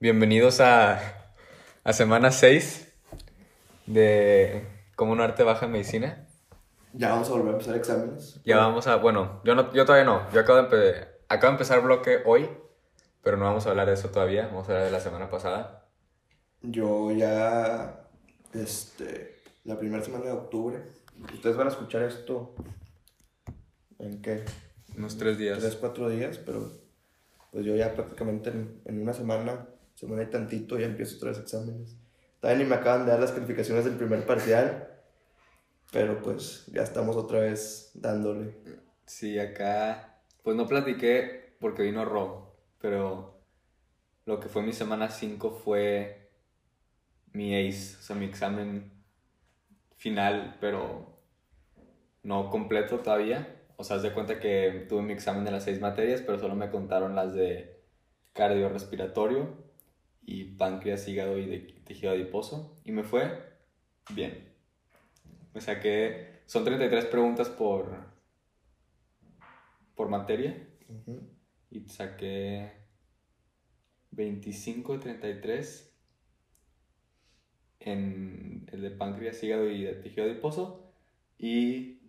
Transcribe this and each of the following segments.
Bienvenidos a, a semana 6 de Como un arte baja en medicina. Ya vamos a volver a empezar exámenes. Ya vamos a, bueno, yo, no, yo todavía no, yo acabo de, acabo de empezar bloque hoy, pero no vamos a hablar de eso todavía, vamos a hablar de la semana pasada. Yo ya, este, la primera semana de octubre. Ustedes van a escuchar esto en qué? Unos tres días. Tres, cuatro días, pero pues yo ya prácticamente en, en una semana, semana y tantito, ya empiezo otra exámenes. Todavía ni me acaban de dar las calificaciones del primer parcial, pero pues ya estamos otra vez dándole. Sí, acá, pues no platiqué porque vino Ro, pero lo que fue mi semana 5 fue mi ACE, o sea, mi examen final, pero no completo todavía. O sea, haz de cuenta que tuve mi examen de las seis materias, pero solo me contaron las de cardiorrespiratorio y páncreas, hígado y de tejido adiposo. Y me fue bien. Me saqué, son 33 preguntas por, por materia y saqué 25 de 33 en el de páncreas, hígado y de tejido adiposo y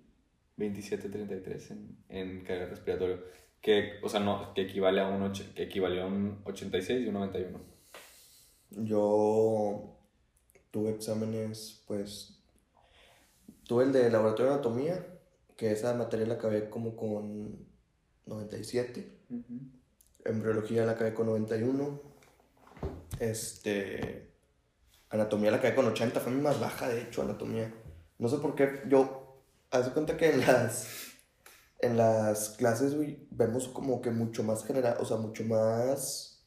27 de 33 en, en carga respiratorio. Que, o sea, no, que equivale a un, que equivalió a un 86 y un 91. Yo tuve exámenes, pues, tuve el de laboratorio de anatomía, que esa materia la acabé como con 97, embriología la acabé con 91, este, anatomía la acabé con 80, fue mi más baja, de hecho, anatomía. No sé por qué, yo, haz cuenta que en las, en las clases, güey, vemos como que mucho más general, o sea, mucho más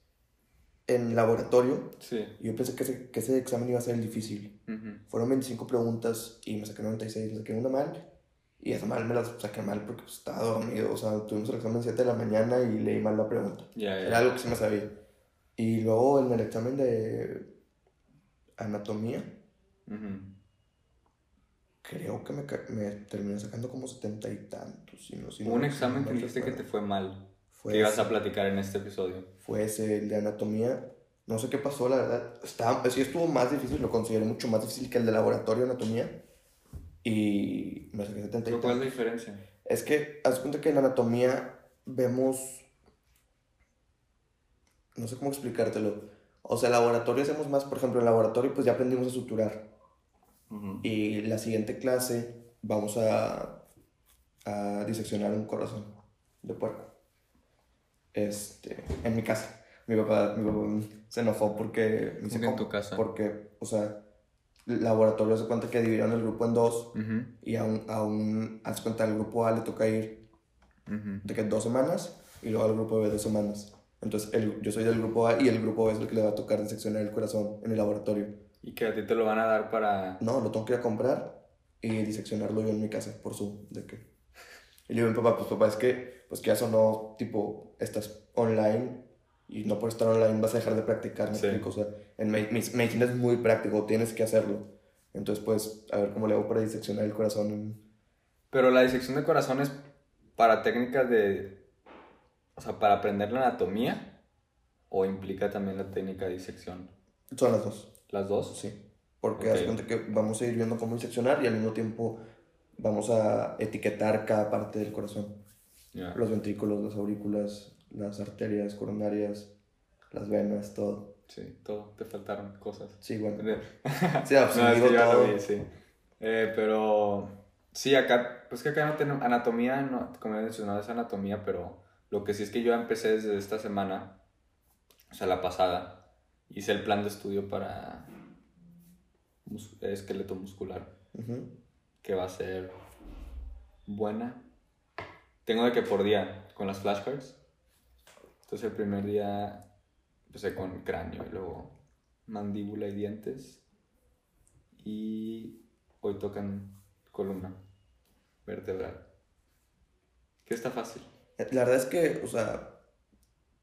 en laboratorio, Sí. y Yo pensé que ese, que ese examen iba a ser el difícil. Ujú. Fueron 25 preguntas y me saqué 96, me saqué una mal. Y esa mal me la saqué mal porque pues, estaba dormido. O sea, tuvimos el examen a 7 de la mañana y leí mal la pregunta. Ya, ya. Era algo que sí me sabía. Y luego en el examen de anatomía, Ujú. creo que me, me terminé sacando como 70 y tantos. Si no, si un examen que dijiste que te fue mal. Fue que ibas a platicar en este episodio. fue ese, el de anatomía. No sé qué pasó, la verdad. Estaba, sí estuvo más difícil, lo consideré mucho más difícil que el de laboratorio de anatomía. Y me saqué 70 y ¿Pero ¿Cuál es la diferencia? Es que, haz cuenta que en anatomía vemos. No sé cómo explicártelo. O sea, en laboratorio hacemos más, por ejemplo, en laboratorio, pues ya aprendimos a suturar. Ujú. Y la siguiente clase vamos a, a diseccionar un corazón de puerco. Este, en mi casa. Mi papá, mi papá se enojó porque... me dice, ¿Cómo que en tu casa? Porque, o sea, el laboratorio se cuenta que dividieron el grupo en dos Ujú. y a un, a un, haz cuenta, al grupo A le toca ir Ujú. de que dos semanas y luego al grupo B dos semanas. Entonces, el, yo soy del grupo A y el grupo B es el que le va a tocar diseccionar el corazón en el laboratorio. Y que a ti te lo van a dar para... No, lo tengo que ir a comprar y diseccionarlo yo en mi casa por Zoom. ¿De qué? Y le digo papá, pues papá, es que, pues que ya sonó, tipo, estás online y no por estar online vas a dejar de practicar, ¿me Sí. O sea, en me- medicina es muy práctico, tienes que hacerlo. Entonces, pues, a ver cómo le hago para diseccionar el corazón. Pero la disección de corazón es para técnicas de... O sea, para aprender la anatomía o implica también la técnica de disección. Son las dos. ¿Las dos? Sí, porque Ok. haz cuenta que vamos a ir viendo cómo diseccionar y al mismo tiempo vamos a etiquetar cada parte del corazón. Los ventrículos, las aurículas, las arterias coronarias, las venas, todo. Sí, todo. Te faltaron cosas. Sí, bueno. No, Sí, todo. vi, sí. Eh, pero... Sí, acá... Pues que acá no tenemos... Anatomía, no, como he mencionado, es anatomía, pero... Lo que sí es que yo empecé desde esta semana, o sea, la pasada, hice el plan de estudio para mus- esqueleto muscular. Que va a ser buena. Tengo de que por día con las flashcards. Entonces el primer día empecé con cráneo y luego mandíbula y dientes. Y hoy tocan columna vertebral. Que está fácil. La verdad es que, o sea,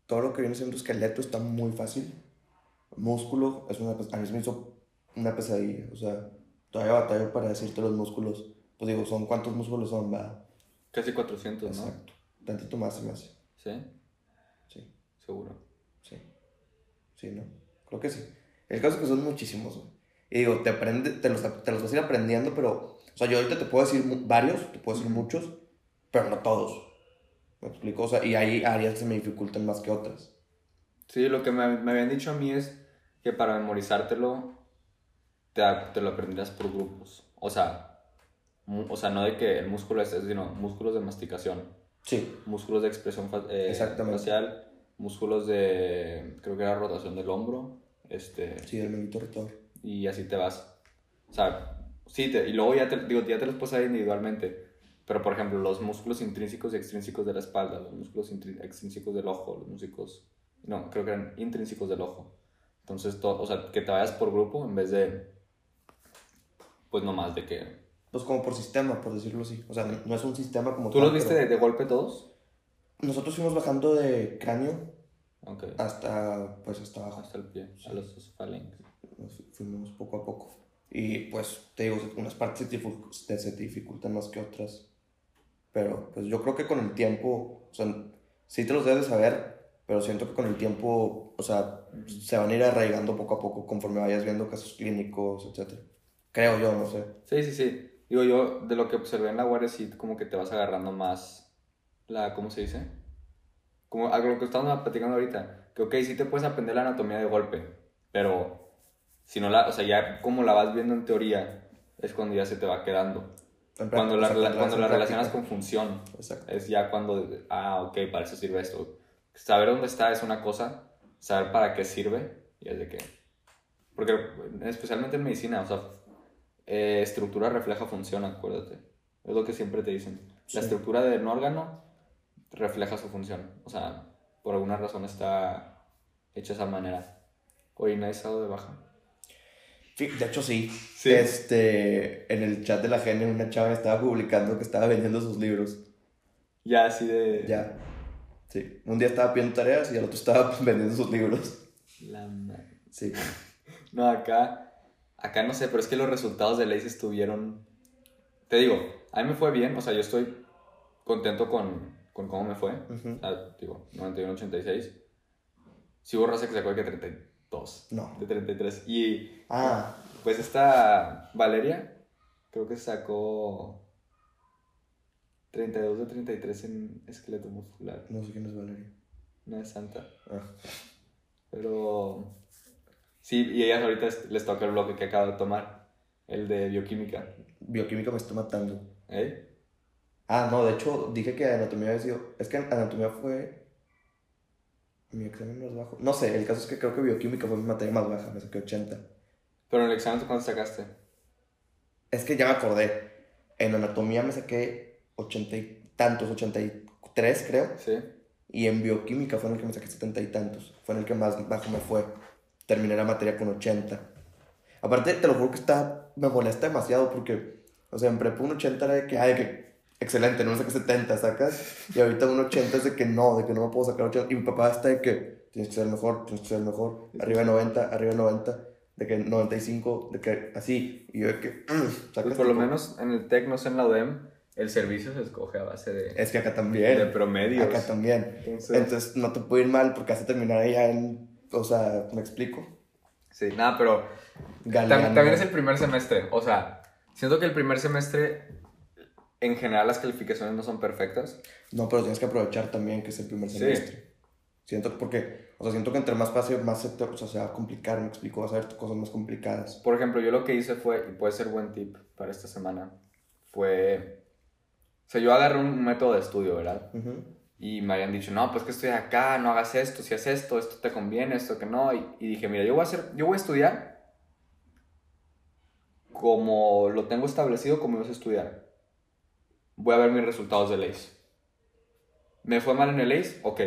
todo lo que viene siendo esqueleto está muy fácil. Músculo, es una, a mí me hizo una pesadilla. O sea, todavía batallo para decirte los músculos. Pues digo, son cuántos músculos son, va. Casi 400, ¿no? Exacto. Tantito más se me hace. ¿Sí? Sí, Seguro. sí. Sí, ¿no? Creo que sí. El caso es que son muchísimos, güey. Y digo, te, aprende, te, los, te los vas a ir aprendiendo, pero... O sea, yo ahorita te puedo decir varios, te puedo decir muchos, pero no todos. ¿Me explico? O sea, y hay áreas que se me dificultan más que otras. Sí, lo que me, me habían dicho a mí es que para memorizártelo te, te lo aprenderías por grupos. O sea, o sea, no de que el músculo es, sino músculos de masticación, Sí, músculos de expresión fa- eh, facial, músculos de, creo que era rotación del hombro, este, sí, el manguito rotor. y así te vas. O sea, sí, te- y luego ya te, digo, ya te los puedes hacer individualmente. Pero, por ejemplo, los músculos intrínsecos y extrínsecos de la espalda, los músculos extrínsecos del ojo, los músculos... No, creo que eran intrínsecos del ojo. Entonces, to- o sea, que te vayas por grupo en vez de... Pues nomás de que... Pues como por sistema, por decirlo así. O sea, no- es un sistema como ¿Tú tal, los viste de, de golpe todos? Nosotros fuimos bajando de cráneo hasta, pues, hasta abajo. Hasta el pie, a los fu- fuimos poco a poco. Y pues, te digo, unas partes se dificultan más que otras. Pero pues yo creo que con el tiempo, o sea, sí te los debes de saber, pero siento que con el tiempo, o sea, se van a ir arraigando poco a poco conforme vayas viendo casos clínicos, etc. Creo yo, no sé. Sí, sí, sí. Digo, yo de lo que observé en la guardia, sí, como que te vas agarrando más la, ¿cómo se dice? Como a lo que estamos platicando ahorita, que ok, sí te puedes aprender la anatomía de golpe, pero si no la, o sea, ya como la vas viendo en teoría, es cuando ya se te va quedando. En Cuando práctica, la, en cuando la práctica. relacionas con función, Exacto. es ya cuando, ah, ok, para eso sirve esto. Saber dónde está es una cosa, saber para qué sirve, y es de qué. Porque especialmente en medicina, o sea, eh, estructura refleja función, acuérdate. Es lo que siempre te dicen. La Sí. estructura de un órgano refleja su función. O sea, por alguna razón está hecha de esa manera. Oye, ¿nadie ha dado de baja? De hecho sí. Sí. Este, en el chat de la GN una chava estaba publicando que estaba vendiendo sus libros. Ya, así de... Ya. Sí. Un día estaba pidiendo tareas y el otro estaba vendiendo sus libros. La madre. Sí. No, acá, acá no sé, pero es que los resultados de Lace estuvieron... Te digo, a mí me fue bien, o sea, yo estoy contento con, con cómo me fue. Ujú. O sea, digo, 91-86. Sí hubo raza que sacó de que 32. No. De 33. Y Ah, pues esta Valeria, creo que sacó 32 de 33 en esqueleto muscular. no sé quién es Valeria. Una es santa. Ah. Pero sí, y ellas ahorita es- les toca el bloque que acabo de tomar, el de bioquímica. Bioquímica me está matando. ¿Eh? Ah, no, de hecho dije que anatomía había sido. Es que anatomía fue. Mi examen más bajo. No sé, el caso es que creo que bioquímica fue mi materia más baja, me saqué 80. Pero en el examen, ¿tú ¿cuánto sacaste? Es que ya me acordé. En anatomía me saqué 80 y tantos, 83 creo. Sí. Y en bioquímica fue en el que me saqué 70 y tantos. Fue en el que más bajo me fue. Terminé la materia con 80. Aparte, te lo juro que está, me molesta demasiado porque, o sea, en prepa un 80 era de que, ay, que excelente, no me saqué 70, sacas. Y ahorita un 80 es de que no, de que no me puedo sacar 80. Y mi papá está de que tienes que ser el mejor, tienes que ser el mejor. Arriba de 90, arriba de 90, de que 95, de que así. Y yo de que, mm, sacas Pues por lo tipo- menos en el TEC, no sé, en la UDEM, el servicio se escoge a base de, Es que acá de también. promedios. Acá también. Entonces, Entonces no te puede ir mal porque hace terminar allá en. O sea, me explico. sí, nada, pero. Tam- También es el primer semestre. O sea, siento que el primer semestre, en general, las calificaciones no son perfectas. No, pero tienes que aprovechar también que es el primer Sí. semestre. Siento porque. O sea, siento que entre más pase, más se, te- o sea, se va a complicar, me explico. Vas a ver cosas más complicadas. Por ejemplo, yo lo que hice fue, y puede ser buen tip para esta semana, fue. O sea, yo agarré un método de estudio, ¿verdad? Ujú. Y me habían dicho, no, pues que estoy acá, no hagas esto, si haces esto, esto te conviene, esto que no. Y, y dije, mira, yo voy a hacer, yo voy a estudiar como lo tengo establecido, como yo sé estudiar. Voy a ver mis resultados del ACE. ¿Me fue mal en el ACE? Ok,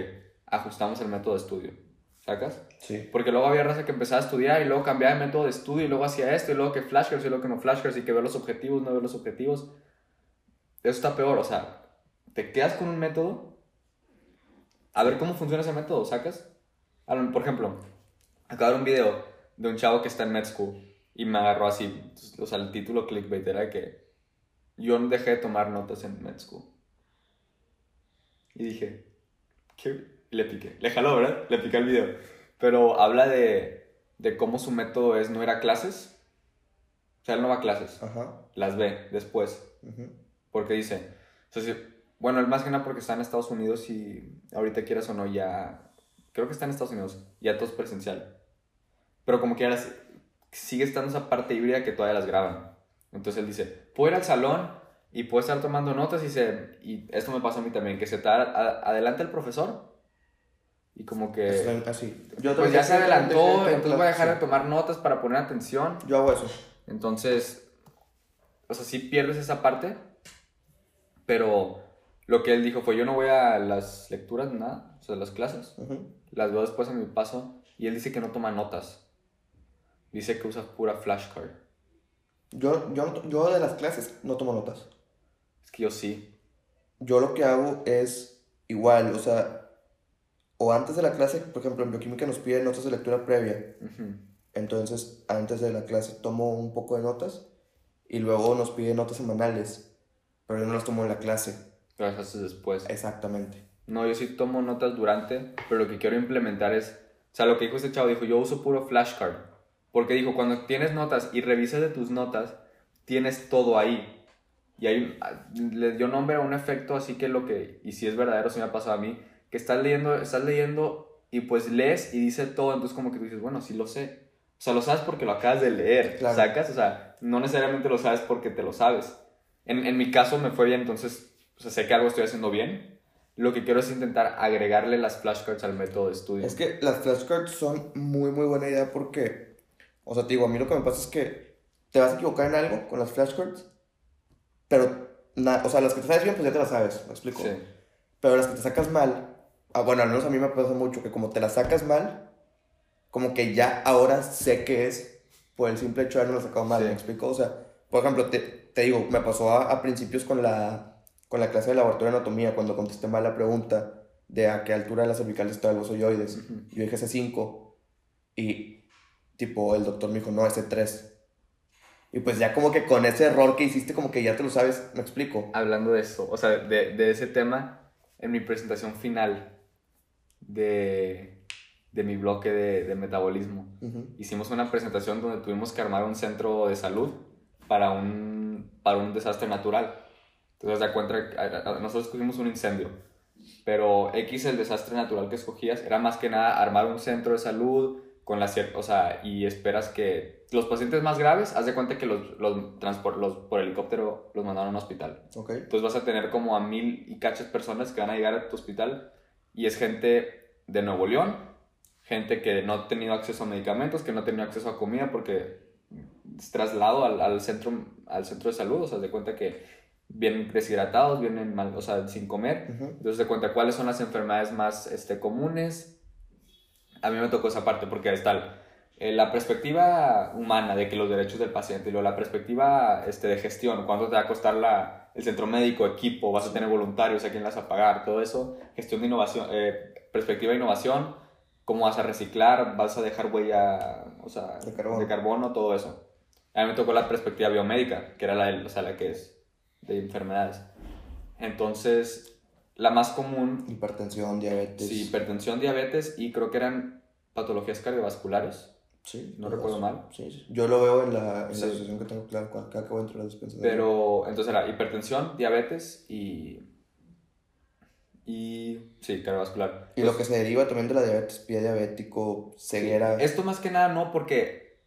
ajustamos el método de estudio. ¿Sacas? Sí. Porque luego había raza que empezaba a estudiar y luego cambiaba de método de estudio y luego hacía esto y luego que flashcards y luego que no flashcards y que ver los objetivos, no ver los objetivos. Eso está peor, o sea, te quedas con un método a ver cómo funciona ese método, ¿sacas? Por ejemplo, acabo de ver un video de un chavo que está en med school y me agarró así, o sea, el título clickbait era que yo dejé de tomar notas en med school. Y dije, ¿qué? Y le piqué. Le jaló, ¿verdad? Le piqué el video. Pero habla de, de cómo su método es no ir a clases. O sea, él no va a clases, Ajá. las ve después. Porque dice, o sea, si- bueno, el más que nada porque está en Estados Unidos y ahorita quieras o no ya, creo que está en Estados Unidos, ya todo es presencial. Pero como quieras, sigue estando esa parte híbrida que todavía las graban. Entonces él dice, puedo ir al salón y puedo estar tomando notas y, se, y esto me pasa a mí también, que se está a- adelante el profesor y como que... Así. Yo Pues ya se adelantó, de entonces voy a dejar de sí. tomar notas para poner atención. Yo hago eso. Entonces, o sea, sí pierdes esa parte, pero lo que él dijo fue, yo no voy a las lecturas, nada, o sea, las clases, las veo después en mi paso, y él dice que no toma notas, dice que usa pura flashcard. Yo, yo, yo de las clases no tomo notas. Es que yo sí. Yo lo que hago es igual, o sea, o antes de la clase, por ejemplo, en bioquímica nos piden notas de lectura previa. Entonces, antes de la clase tomo un poco de notas y luego nos piden notas semanales, pero yo no las tomo en la clase. Las haces después. Exactamente. No, yo sí tomo notas durante, pero lo que quiero implementar es, o sea, lo que dijo este chavo, dijo, yo uso puro flashcard, porque dijo, cuando tienes notas y revisas de tus notas, tienes todo ahí. Y hay un- ah, le dio nombre a un efecto, así que lo que, y si es verdadero, si me ha pasado a mí, que estás leyendo, estás leyendo y pues lees y dice todo, entonces como que tú dices, bueno, sí lo sé. O sea, lo sabes porque lo acabas de leer, Claro. ¿sacas? O sea, no necesariamente lo sabes porque te lo sabes. En, en mi caso me fue bien, entonces, o sea, sé que algo estoy haciendo bien. Lo que quiero es intentar agregarle las flashcards al método de estudio. Es que las flashcards son muy, muy buena idea porque, o sea, te digo, a mí lo que me pasa es que te vas a equivocar en algo con las flashcards, pero, na- o sea, las que te sabes bien, pues ya te las sabes, ¿me explico? Sí. Pero las que te sacas mal, ah, bueno, al menos a mí me pasa mucho que como te las sacas mal, como que ya ahora sé que es por el simple hecho de haberme sacado mal, Sí. ¿me explico? O sea, por ejemplo, te, te digo, me pasó a, a principios con la, con la clase de laboratorio de anatomía, cuando contesté mal la pregunta de a qué altura de las cervicales están los oyoides. Ujú. Yo dije C5 y tipo el doctor me dijo, no, ese 3. Y pues ya como que con ese error que hiciste como que ya te lo sabes, me explico. Hablando de eso, o sea, de, de ese tema, en mi presentación final de, de mi bloque de, de metabolismo, hicimos una presentación donde tuvimos que armar un centro de salud para un, para un desastre natural. Entonces, da cuenta, que nosotros escogimos un incendio, pero X, el desastre natural que escogías, era más que nada armar un centro de salud con la o sea, y esperas que los pacientes más graves, haz de cuenta que los, los, transpor- los por helicóptero los mandaron a un hospital. Ok. Entonces vas a tener como a mil y cachas personas que van a llegar a tu hospital y es gente de Nuevo León, gente que no ha tenido acceso a medicamentos, que no ha tenido acceso a comida porque es traslado al, al centro, al centro de salud, o sea, de cuenta que vienen deshidratados, vienen mal, o sea, sin comer. Ujú. Entonces de cuenta cuáles son las enfermedades más este, comunes. A mí me tocó esa parte porque está el- eh, la perspectiva humana de que los derechos del paciente y luego la perspectiva este, de gestión, cuánto te va a costar la, el centro médico, equipo, vas a tener voluntarios, a quién vas a pagar, todo eso, gestión de innovación, eh, perspectiva de innovación, cómo vas a reciclar, vas a dejar huella, o sea, De carbono. de carbono, todo eso. A mí me tocó la perspectiva biomédica, que era la, o sea, la que es de enfermedades. Entonces, la más común Hipertensión, diabetes. Sí, hipertensión, diabetes y creo que eran patologías cardiovasculares. Sí, No recuerdo mal. Sí, sí. Yo lo veo en la, en Sí. la asociación que tengo claro cuando cada que voy a entrar a la despensa. de- Pero entonces era hipertensión, diabetes y. Y. Sí, cardiovascular. Y lo que se deriva también de la diabetes, pie diabético, ceguera. Esto más que nada no porque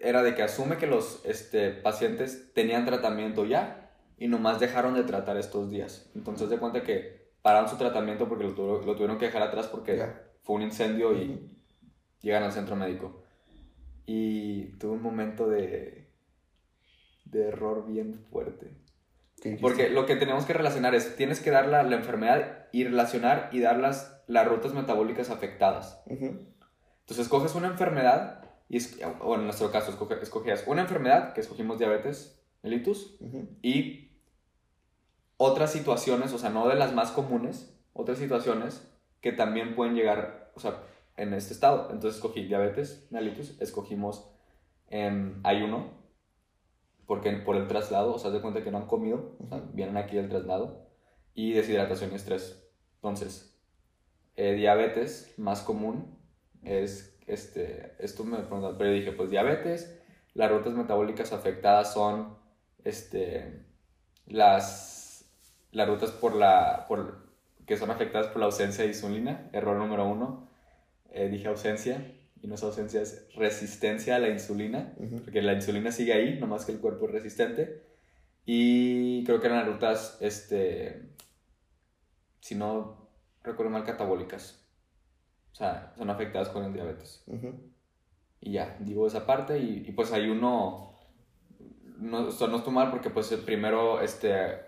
era de que asume que los este, pacientes tenían tratamiento ya y nomás dejaron de tratar estos días. Entonces de cuenta que pararon su tratamiento porque lo, tuvieron que dejar atrás porque fue un incendio y Ujú. llegan al centro médico. Y tuve un momento de, de error bien fuerte. Porque lo que tenemos que relacionar es, tienes que dar la, la enfermedad y relacionar y dar las, las rutas metabólicas afectadas. Ujú. Entonces escoges una enfermedad, y es- o en nuestro caso escoge- escogías una enfermedad, que escogimos diabetes Ujú. y otras situaciones, o sea, no de las más comunes, otras situaciones que también pueden llegar, o sea, en este estado. Entonces escogí diabetes mellitus, escogimos em, ayuno, porque por el traslado, o sea, de cuenta que no han comido, o sea, Ujú. vienen aquí del traslado, y deshidratación y estrés. Entonces, eh, diabetes más común es este, esto me preguntaron, pero dije, pues diabetes, las rutas metabólicas afectadas son, este, las, las rutas por la, por, que son afectadas por la ausencia de insulina, error número uno, Eh, dije ausencia, y no es ausencia, es resistencia a la insulina, porque la insulina sigue ahí, nomás que el cuerpo es resistente, y creo que eran las rutas, este, si no recuerdo mal, catabólicas. O sea, son afectadas con el diabetes. Y ya, digo esa parte y, y pues hay uno, no, o sea, no estoy mal porque pues primero este,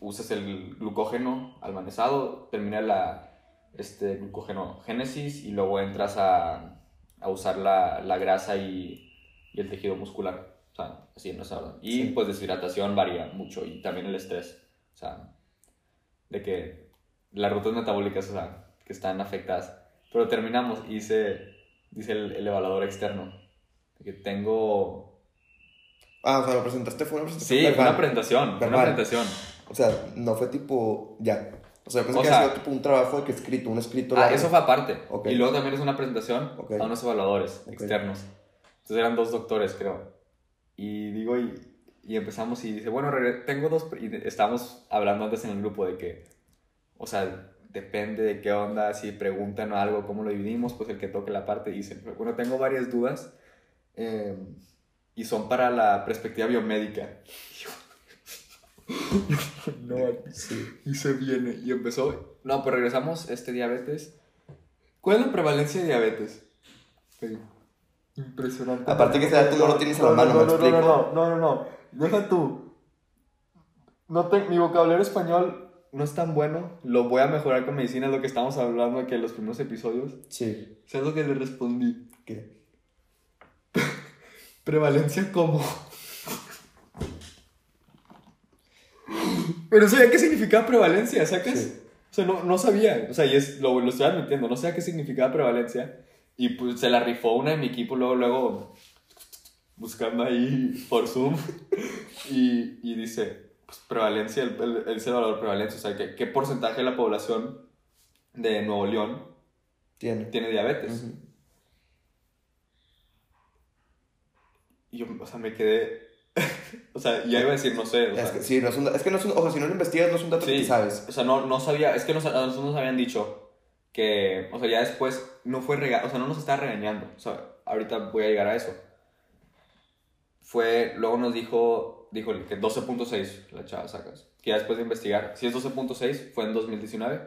usas el glucógeno almacenado, termina la este, glucógeno génesis y luego entras a, a usar la, la grasa y, y el tejido muscular. O sea, así en esa orden. Y Sí. pues deshidratación varía mucho y también el estrés. O sea, de que las rutas metabólicas, o sea, que están afectadas. Pero terminamos y dice, dice el, el evaluador externo que tengo... Ah, o sea, lo presentaste, fue una presentación. Sí, verbal. una presentación, fue una Verbal. presentación. O sea, no fue tipo, ya. O sea, pensé O que sea- sido tipo un trabajo de que escrito, un escrito. Ah, largo. eso fue aparte. Ok. Y luego también es una presentación Ok. a unos evaluadores Ok. externos. Entonces eran dos doctores, creo. Y digo, y, y empezamos y dice, bueno, tengo dos... Y estábamos hablando antes en el grupo de que, o sea, depende de qué onda, si preguntan o algo, cómo lo dividimos, pues el que toque la parte dice, bueno, tengo varias dudas eh, y son para la perspectiva biomédica. no, Sí. y se viene. Y empezó. No, pues regresamos. Este diabetes. ¿Cuál es la prevalencia de diabetes? Sí. Impresionante. Aparte que ese dato no lo tienes a la mano, ¿me no, no, explico? no, no, no, no. Deja tú. No te- mi vocabulario español no es tan bueno. Lo voy a mejorar con medicina, es lo que estamos hablando aquí en los primeros episodios. Sí. ¿Sabes lo que le respondí? ¿Qué? ¿Prevalencia cómo? Pero no sabía qué significaba prevalencia, ¿sacas? Sí. O sea, no, no sabía. O sea, y es, lo, lo estoy admitiendo, no sabía qué significaba prevalencia. Y pues se la rifó una de mi equipo luego, luego buscando ahí por Zoom. Y, y dice, pues prevalencia, el, el, el valor prevalencia. O sea, ¿qué, qué porcentaje de la población de Nuevo León Tiene. tiene diabetes? Ujú. Y yo, o sea, me quedé. o sea, ya iba a decir, no sé. O sea, Es que, sí, no es un, es que no es un, o sea, si no lo investigas, no es un dato que Sí. tú sabes. O sea, no, no sabía, es que nos, nos habían dicho que, o sea, ya después no fue rega, o sea, no nos estaba regañando. O sea, ahorita voy a llegar a eso. Fue, luego nos dijo, dijo que 12.6 la chava sacas. Que ya después de investigar, si es 12.6, fue en 2019.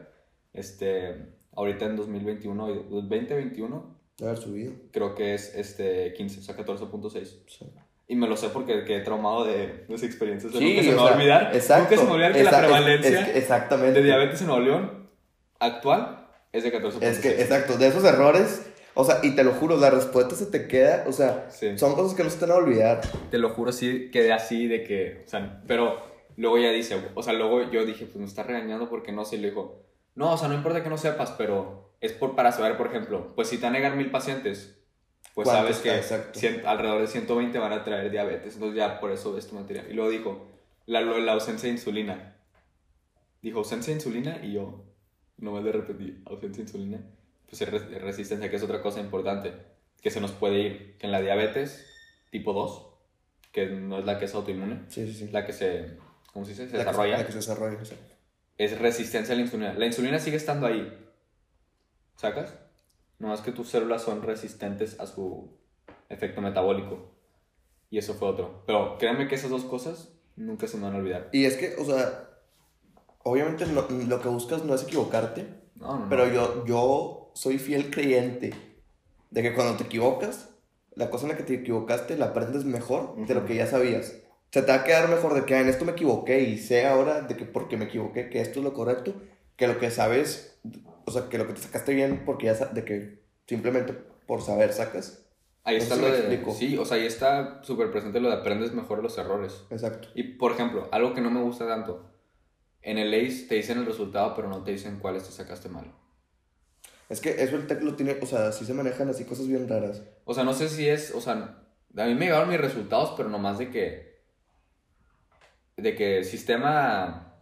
Este, ahorita en 2021, y- 2021, De haber subido. creo que es este 15, o sea, 14.6. Sí. Y me lo sé porque quedé traumado de, de esa experiencia. O sea, Sí, nunca se me va a olvidar. Exacto. Nunca se me va a olvidar que la es- prevalencia es que- exactamente. de diabetes en Nuevo León actual es de 14.6. Es que, exacto, de esos errores, o sea, y te lo juro, la respuesta se te queda, o sea, Sí. son cosas que no se te van a olvidar. Te lo juro, sí quedé así de que, o sea, pero luego ya dice, o sea, luego yo dije, pues me está regañando porque no sé, y le dijo, no, o sea, no importa que no sepas, pero es por, para saber, por ejemplo, pues si te van a negar mil pacientes, pues sabes que cien- alrededor de 120 van a traer diabetes, entonces ya por eso ves tu material. Y luego dijo, la, la ausencia de insulina. Dijo, ausencia de insulina, y yo, nomás le repetí, ausencia de insulina, pues es res- resistencia, que es otra cosa importante, que se nos puede ir, que en la diabetes tipo 2, que no es la que es autoinmune, Sí, sí, sí. la que se, ¿cómo se dice? Se La que desarrolla, la que se desarrolla, exacto. es resistencia a la insulina. La insulina sigue estando ahí, ¿sacas? No es que tus células son resistentes a su efecto metabólico. Y eso fue otro. Pero créanme que esas dos cosas nunca se me van a olvidar. Y es que, o sea, obviamente no- lo que buscas no es equivocarte, No, no, no. pero yo, yo soy fiel creyente de que cuando te equivocas, la cosa en la que te equivocaste la aprendes mejor de lo que ya sabías. O sea, te va a quedar mejor de que "Ah, en esto me equivoqué y sé ahora de que porque me equivoqué que esto es lo correcto, que lo que sabes, o sea, que lo que te sacaste bien porque ya de que simplemente por saber sacas. Ahí está lo de... Sí, o sea, ahí está súper presente lo de aprendes mejor los errores. Exacto. Y, por ejemplo, algo que no me gusta tanto. En el ACE te dicen el resultado, pero no te dicen cuáles te sacaste mal. Es que eso el tech lo tiene, o sea, sí se manejan así cosas bien raras. O sea, no sé si es, o sea, a mí me llegaron mis resultados, pero nomás de que, de que sistema,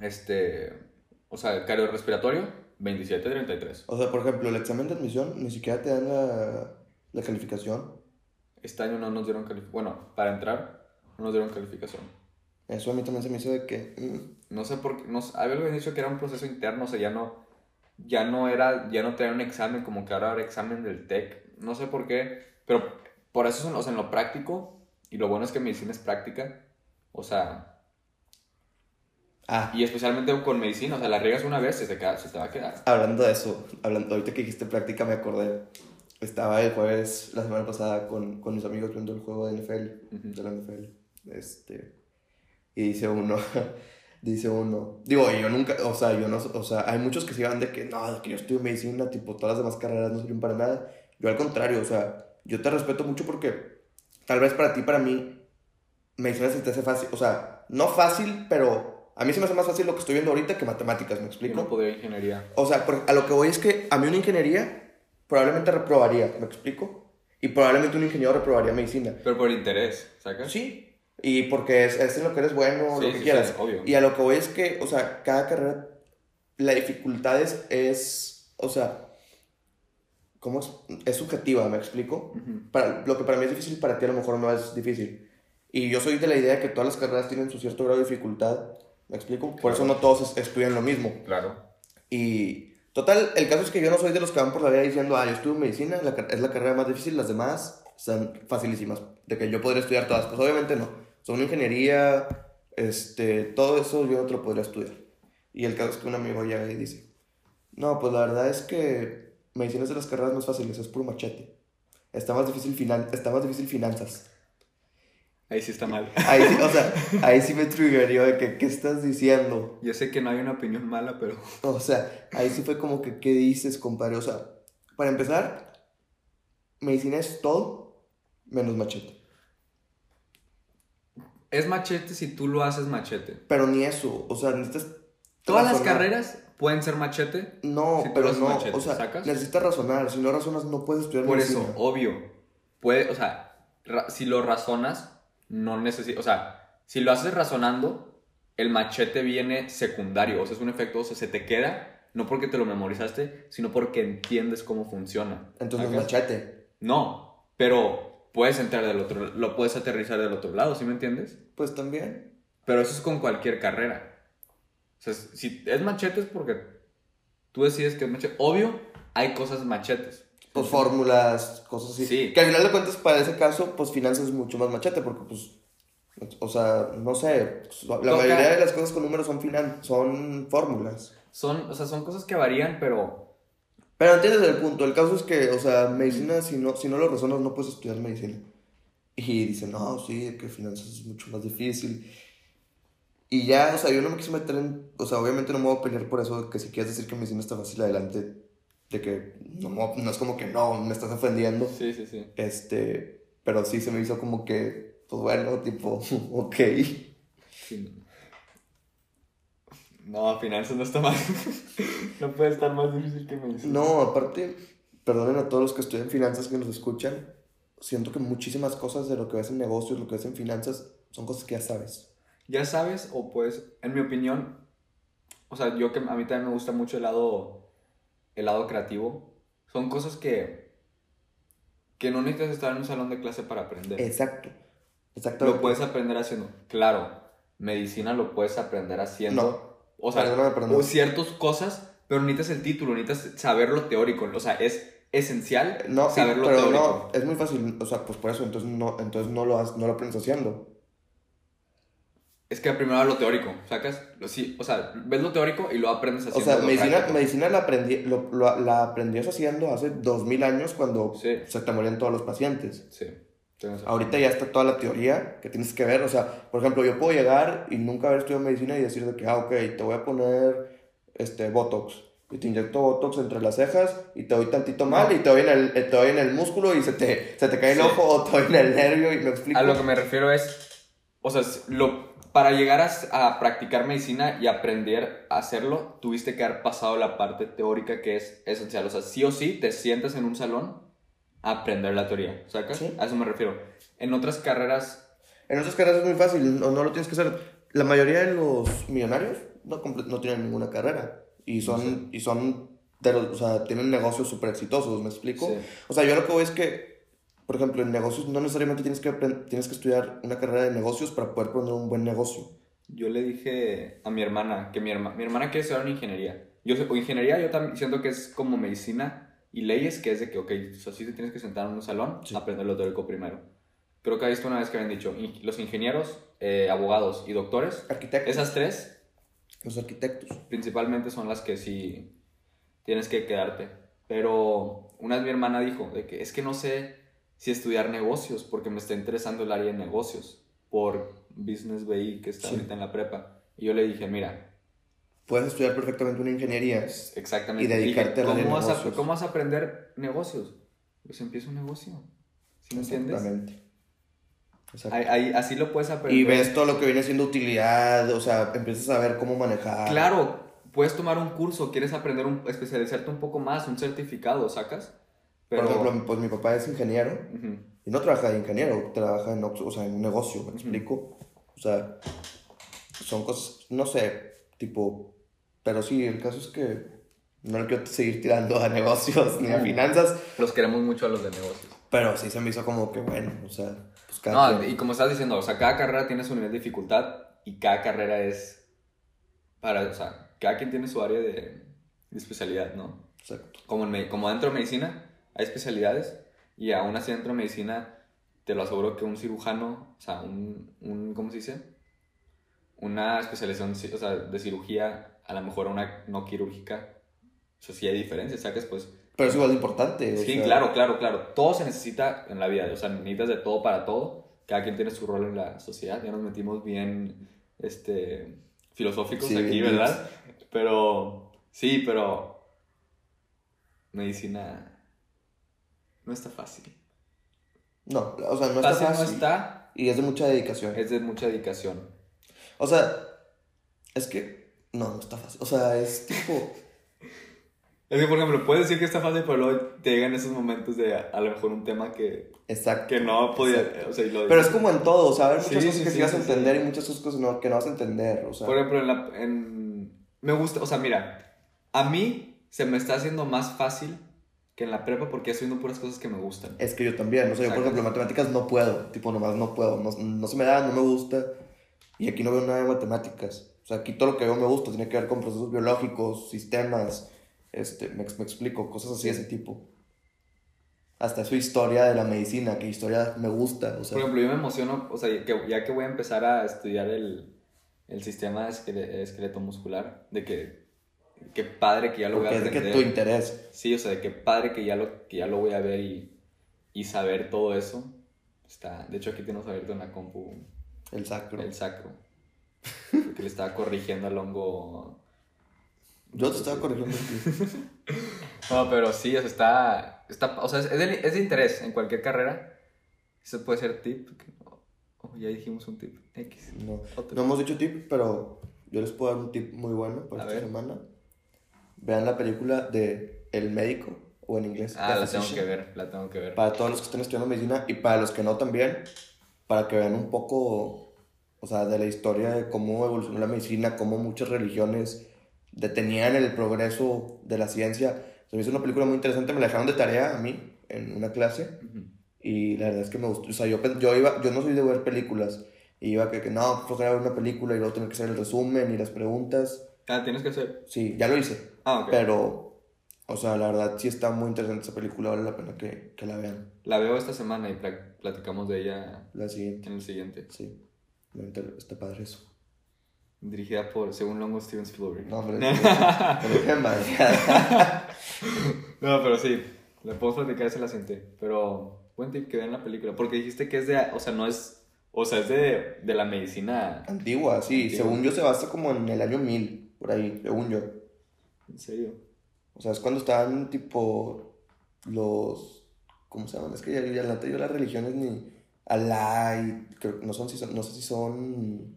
este, o sea, cardiorrespiratorio, 27, 33. O sea, por ejemplo, el examen de admisión ni siquiera te dan la, la calificación. Este año no nos dieron calificación. Bueno, para entrar, no nos dieron calificación. Eso a mí también se me hizo de que... mm, No sé por qué. No, había dicho que era un proceso interno, o sea, ya no. Ya no era. Ya no traía un examen, como que ahora era examen del TEC. No sé por qué. Pero por eso, o sea, en lo práctico. Y lo bueno es que medicina es práctica. O sea, Ah, y especialmente con medicina, o sea, la riegas una vez, se te, queda- se te va a quedar. hablando de eso, hablando, ahorita que dijiste práctica me acordé. Estaba el jueves, la semana pasada, con, con mis amigos viendo el juego de NFL, Ujú. de la NFL. Este, y dice uno, dice uno, digo, yo nunca, o sea, yo no, o sea, hay muchos que se van de que, no, que yo estudio medicina, tipo, todas las demás carreras no sirven para nada. Yo al contrario, o sea, yo te respeto mucho porque tal vez para ti, para mí, medicina se te hace fácil, o sea, no fácil, pero a mí se me hace más fácil lo que estoy viendo ahorita que matemáticas, ¿me Yo explico? no podría ingeniería. O sea, a lo que voy es que a mí una ingeniería probablemente reprobaría, ¿me explico? Y probablemente un ingeniero reprobaría medicina. Pero por interés, ¿sacas? Sí. Y porque es, es en lo que eres bueno, Sí, lo que sí, quieras. sí, obvio. Y a lo que voy es que, o sea, cada carrera, la dificultad es, es o sea, ¿cómo es? Es subjetiva, ¿me explico? Ujú. Para, lo que para mí es difícil, para ti a lo mejor no es difícil. Y yo soy de la idea de que todas las carreras tienen su cierto grado de dificultad, ¿me explico? Por eso no todos es- estudian lo mismo. Claro. Y total, el caso es que yo no soy de los que van por la vida diciendo, ah, yo estudio medicina, la es la carrera más difícil, las demás son facilísimas, de que yo podría estudiar todas. Pues obviamente no. Son ingeniería, este, todo eso yo no te lo podría estudiar. Y el caso es que un amigo llega y dice, no, pues la verdad es que medicina es de las carreras más fáciles, es puro machete. Está más difícil, finan está más difícil finanzas. Ahí sí está mal. Ahí sí, o sea, ahí sí me triggerió de que, ¿qué estás diciendo? Yo sé que no hay una opinión mala, pero. O sea, ahí sí fue como que, ¿qué dices, compadre? O sea, para empezar, medicina es todo menos machete. Es machete si tú lo haces machete. Pero ni eso, o sea, necesitas... Todas las carreras pueden ser machete. No, si pero no, machete, o sea, ¿sacas? necesitas razonar. Si no razonas, no puedes estudiar Por medicina. eso, obvio. Puede, o sea, si lo razonas, no necesitas. O sea, si lo haces razonando, el machete viene secundario. O sea, es un efecto, o sea, se te queda, no porque te lo memorizaste, sino porque entiendes cómo funciona. Entonces machete. No, pero puedes entrar del otro, lo puedes aterrizar del otro lado, ¿sí me entiendes? Pues también. Pero eso es con cualquier carrera. O sea, si es machete es porque tú decides que es machete. Obvio, hay cosas machetes. Pues fórmulas, cosas así. Sí. Que al final de cuentas, para ese caso, pues finanzas es mucho más machete, porque pues... O sea, no sé, la Toca- mayoría de las cosas con números son, finan son fórmulas. Son, o sea, son cosas que varían, pero Pero entiendes el punto. El caso es que, o sea, medicina, si no, si no lo razonas, no puedes estudiar medicina. Y dicen, no, sí, que finanzas es mucho más difícil. Y ya, o sea, yo no me quise meter en. O sea, obviamente no me voy a pelear por eso, que si quieres decir que medicina está fácil adelante, de que no, me- no es como que no, me estás ofendiendo. sí, sí, sí. Este, pero sí se me hizo como que, pues bueno, tipo, ok. Sí. No, finanzas no está mal. no puede estar más difícil que medicina. No, aparte, perdonen a todos los que estudian finanzas que nos escuchan. Siento que muchísimas cosas de lo que ves en negocios, lo que ves en finanzas, son cosas que ya sabes. Ya sabes, o pues, en mi opinión, o sea, yo que a mí también me gusta mucho el lado, el lado creativo, son cosas que, que no necesitas estar en un salón de clase para aprender. Exacto. Exacto. Lo puedes aprender haciendo. Claro, medicina lo puedes aprender haciendo. No. O sea, o ciertas cosas, pero necesitas el título, necesitas saber lo teórico. O sea, es esencial No, saber lo pero teórico. no, es muy fácil. O sea, pues por eso, entonces no, entonces no lo, has- no lo aprendes haciendo. Es que primero lo teórico, ¿sacas? Lo- Sí, o sea, ves lo teórico y lo aprendes O haciendo. sea, lo medicina, medicina la, aprendí, lo, lo- la aprendías haciendo hace dos mil años cuando Sí. se te morían todos los pacientes. Sí. Ahorita ya está toda la teoría que tienes que ver. O sea, por ejemplo, yo puedo llegar y nunca haber estudiado medicina y decir de que, ah, ok, te voy a poner este, Botox. Y te inyecto Botox entre las cejas y te doy tantito mal y te doy en el, eh, te doy en el músculo y se te, se te cae el Sí. ojo o te doy en el nervio y me explico. A lo que me refiero es, o sea, lo, para llegar a, practicar medicina y aprender a hacerlo, tuviste que haber pasado la parte teórica que es esencial. O sea, sí o sí te sientas en un salón a aprender la teoría, ¿sacas? Sí. A eso me refiero. En otras carreras, En otras carreras es muy fácil, no, no lo tienes que hacer. La mayoría de los millonarios no, tienen ninguna carrera y son, y son de los- o sea, tienen negocios súper exitosos, ¿me explico? Sí. O sea, yo lo que voy es que, por ejemplo, en negocios no necesariamente tienes que, tienes que estudiar una carrera de negocios para poder poner un buen negocio. Yo le dije a mi hermana que mi, herma- mi hermana quiere estudiar una ingeniería. Yo sé- o ingeniería, yo también siento que es como medicina y leyes, que es de que, ok, o sea, sí te tienes que sentar en un salón, Sí. aprender lo teórico primero. Creo que he visto una vez que habían dicho, "In- los ingenieros, eh, abogados y doctores, Arquitectos. esas tres Los arquitectos. principalmente son las que sí tienes que quedarte. Pero una vez mi hermana dijo de que es que no sé si estudiar negocios porque me está interesando el área de negocios por Business BI que está Sí. ahorita en la prepa. Y yo le dije, mira, Puedes estudiar perfectamente una ingeniería. exactamente. Y dedicarte Dije, al área de ¿cómo, vas a, negocios. ¿Cómo vas a aprender negocios? Pues empieza un negocio. ¿Sí me entiendes? Exactamente. Exacto. Ahí- ahí- así lo puedes aprender. Y ves todo lo que viene siendo utilidad, o sea, empiezas a ver cómo manejar. Claro, puedes tomar un curso, quieres aprender, un, especializarte un poco más, un certificado, ¿sacas? Pero... Por ejemplo, pues mi papá es ingeniero Ujú. y no trabaja de ingeniero, trabaja en, o sea, en un negocio, ¿me explico? O sea, son cosas, no sé, tipo, pero sí, el caso es que no le quiero seguir tirando a negocios ni a finanzas, Los queremos mucho a los de negocios. pero sí se me hizo como que, bueno, o sea, pues cada No, quien. y como estás diciendo, o sea, cada carrera tiene su nivel de dificultad y cada carrera es para, o sea, cada quien tiene su área de, de especialidad, ¿no? Exacto. Como, en como dentro de medicina hay especialidades y aún así dentro de medicina te lo aseguro que un cirujano, o sea, un, un ¿cómo se dice? Una especialización ci- o sea, de cirugía, a lo mejor una no quirúrgica, o sea, sí hay diferencias, ¿sabes? Pues Pero es igual de importante. Sí, sea, claro, claro, claro. Todo se necesita en la vida, o sea, necesitas de todo para todo. Cada quien tiene su rol en la sociedad. Ya nos metimos bien este, filosóficos Sí, aquí, ¿verdad? Pero, sí, pero medicina no está fácil. No, o sea, no está Fácil fácil. no está, Y es de mucha dedicación. es de mucha dedicación. O sea, es que, no, no está fácil. O sea, es tipo... Es que, por ejemplo, puedes decir que está fácil, pero luego te llegan esos momentos de a, a lo mejor un tema que, Exacto. que no podía. Exacto. O sea, lo Pero es como en todo, o sea, hay muchas Sí, cosas sí, que sí, vas a entender y muchas cosas no, que no vas a entender, o sea. Por ejemplo, en la, en- me gusta, o sea, mira, a mí se me está haciendo más fácil que en la prepa porque estoy haciendo puras cosas que me gustan. Es que yo también, o sea, yo por ejemplo, matemáticas no puedo, tipo, nomás no puedo, no, no se me da, no me gusta, y aquí no veo nada de matemáticas. O sea, aquí todo lo que veo me gusta, tiene que ver con procesos biológicos, sistemas, este, me, me explico, cosas así de ese tipo. Hasta su historia de la medicina, que historia me gusta, o sea. Por ejemplo, yo me emociono, o sea, que, ya que voy a empezar a estudiar el, el sistema esquele- esqueleto muscular, de que, qué padre que ya lo voy a es de que tu interés. Sí, o sea, de qué padre que ya lo, que ya lo voy a ver y, y saber todo eso. Está, de hecho, aquí tenemos abierto en la compu El sacro. el sacro. Porque le estaba corrigiendo al hongo Yo te estaba corrigiendo aquí. No, pero sí, o sea, está, está o sea, es de, es de interés en cualquier carrera. Eso puede ser tip. oh, ya dijimos un tip. X. No. No hemos dicho tip, pero yo les puedo dar un tip muy bueno para A esta ver. semana. Vean la película de El Médico, o en inglés. Ah, la tengo que ver, la tengo que ver. Para todos los que estén estudiando medicina y para los que no también, para que vean un poco, o sea, de la historia de cómo evolucionó la medicina, cómo muchas religiones detenían el progreso de la ciencia. Se me hizo una película muy interesante, me la dejaron de tarea a mí en una clase. Ujú. Y la verdad es que me gustó. O sea, yo, yo, iba, yo no soy de ver películas. Y iba que, que no, flojera ver una película y luego tener que hacer el resumen y las preguntas. Ah, tienes que hacer. Sí, ya lo hice. Ah, ok. Pero, o sea, la verdad sí está muy interesante esa película. Vale la pena que, que la vean. La veo esta semana y pla- platicamos de ella La siguiente. en el siguiente. Sí. Está padre eso. Dirigida por, según Longo, Steven Spielberg. No, mal. No, pero sí, le podemos platicar esa la siguiente. Pero buen tip que vean la película. Porque dijiste que es de, o sea, no es, o sea, es de, de la medicina. Antigua, sí. Antigua. Según yo se basa como en el año 1000, por ahí, según yo. En serio. O sea, es cuando estaban tipo los... ¿Cómo se llaman? Es que ya, ya la yo las religiones ni... Alá y creo no son si son, no sé si son...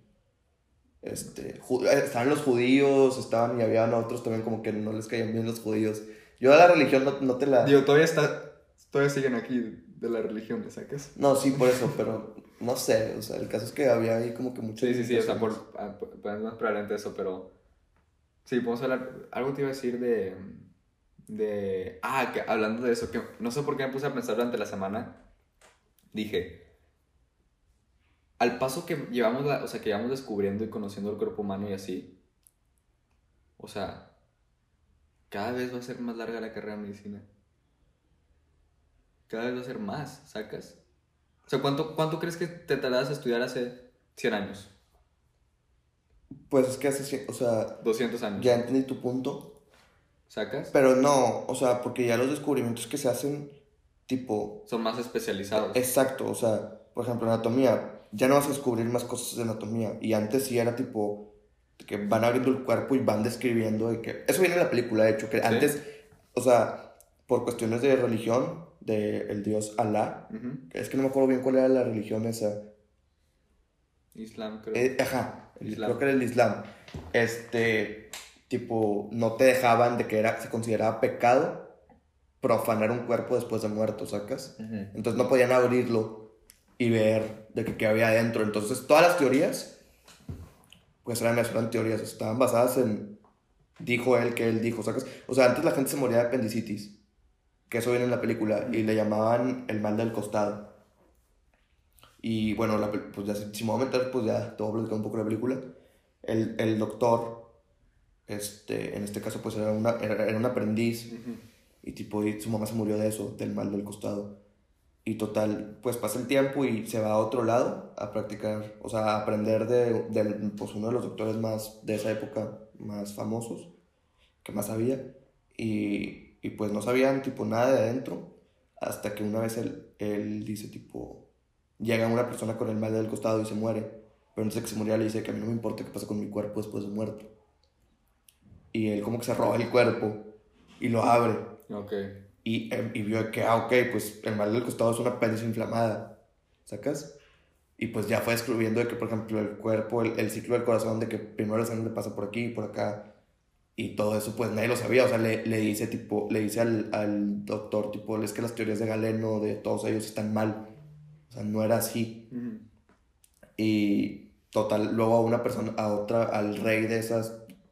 Este, eh, estaban los judíos, estaban y había otros también como que no les caían bien los judíos. Yo a la religión no, no te la... Digo, todavía está, todavía siguen aquí de la religión, ¿me sacas? No, sí, por eso, pero no sé, o sea, el caso es que había ahí como que muchas... Sí, sí, sí, o sea, por, ah, por- por- más probablemente eso, pero sí, podemos hablar, algo te iba a decir de, de... Ah, que hablando de eso, que no sé por qué me puse a pensar durante la semana. Dije, al paso que llevamos, la- o sea, que llevamos descubriendo y conociendo el cuerpo humano y así, o sea, cada vez va a ser más larga la carrera de medicina. Cada vez va a ser más, ¿sacas? O sea, ¿cuánto, cuánto crees que te tardabas a estudiar hace 100 años? Pues es que hace, o sea, 200 años. ya entendí tu punto. ¿Sacas? Pero no, o sea, porque ya los descubrimientos que se hacen, tipo, Son más especializados. exacto, o sea, por ejemplo, anatomía, ya no vas a descubrir más cosas de anatomía. Y antes sí era tipo, que van abriendo el cuerpo y van describiendo, y que, eso viene en la película, de hecho, que antes, o sea, por cuestiones de religión, del dios Alá, Ujú. es que no me acuerdo bien cuál era la religión esa. Islam, creo. Eh, ajá, Islam. creo que era el Islam. Este, tipo, no te dejaban de que era, se consideraba pecado profanar un cuerpo después de muerto, ¿sacas? Entonces no podían abrirlo y ver de qué había adentro. Entonces todas las teorías, pues eran eran teorías, estaban basadas en, dijo él que él dijo, ¿sacas? O sea, antes la gente se moría de apendicitis, que eso viene en la película, y le llamaban el mal del costado. Y bueno, la pues ya, si me voy a meter, pues ya te voy a platicar un poco de la película. El, el doctor, este, en este caso, pues era, una, era, era un aprendiz. Ujú. Y tipo, y su mamá se murió de eso, del mal del costado. Y total, pues pasa el tiempo y se va a otro lado a practicar, o sea, a aprender de, del, pues uno de los doctores más de esa época, más famosos, que más sabía. Y, y pues no sabían tipo nada de adentro, hasta que una vez él, él dice tipo, llega una persona con el mal del costado y se muere. Pero antes de que se muriera le dice que a mí no me importa qué pasa con mi cuerpo después de muerto. Y él como que se roba el cuerpo y lo abre. Ok. Y, em, y vio que, ah, ok, pues el mal del costado es una apéndice inflamada, ¿sacas? Y pues ya fue descubriendo de que, por ejemplo, el cuerpo, el, el ciclo del corazón, de que primero la sangre pasa por aquí y por acá, y todo eso, pues nadie lo sabía, o sea, le, le dice, tipo, le dice al, al doctor, tipo, es que las teorías de Galeno, de todos ellos, están mal, o sea, no era así. Ujú. Y total, luego a una persona, a otra, al rey de esa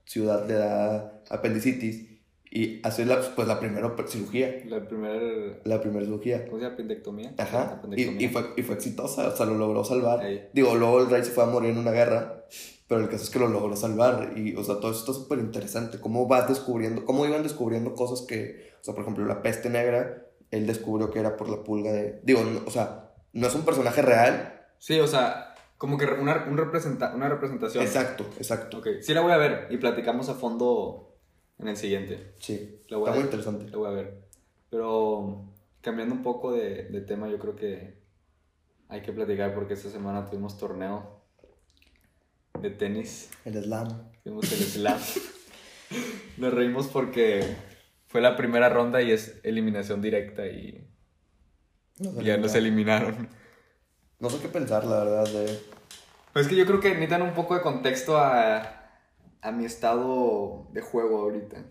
ciudad le da apendicitis, y hace la, pues la primera cirugía, La primera. la primera cirugía. ¿Cómo se llama? Apendectomía. Ajá, y, y, fue, y fue exitosa, o sea, lo logró salvar. Ey. Digo, luego el rey se fue a morir en una guerra, pero el caso es que lo logró salvar. Y, o sea, todo eso está súper interesante. Cómo vas descubriendo, cómo iban descubriendo cosas que, o sea, por ejemplo, la peste negra, él descubrió que era por la pulga de. Digo, no- o sea, no es un personaje real. Sí, o sea, como que una, un representa, una representación. Exacto, exacto. Ok, sí la voy a ver y platicamos a fondo en el siguiente. Sí, voy está a muy ver. interesante. Lo voy a ver. Pero cambiando un poco de, de tema, yo creo que hay que platicar porque esta semana tuvimos torneo de tenis. El slam. Tuvimos el slam. Nos reímos porque fue la primera ronda y es eliminación directa y Ya nos eliminaron. No sé qué pensar, la verdad, de. Pues es que yo creo que necesitan un poco de contexto a, a mi estado de juego ahorita.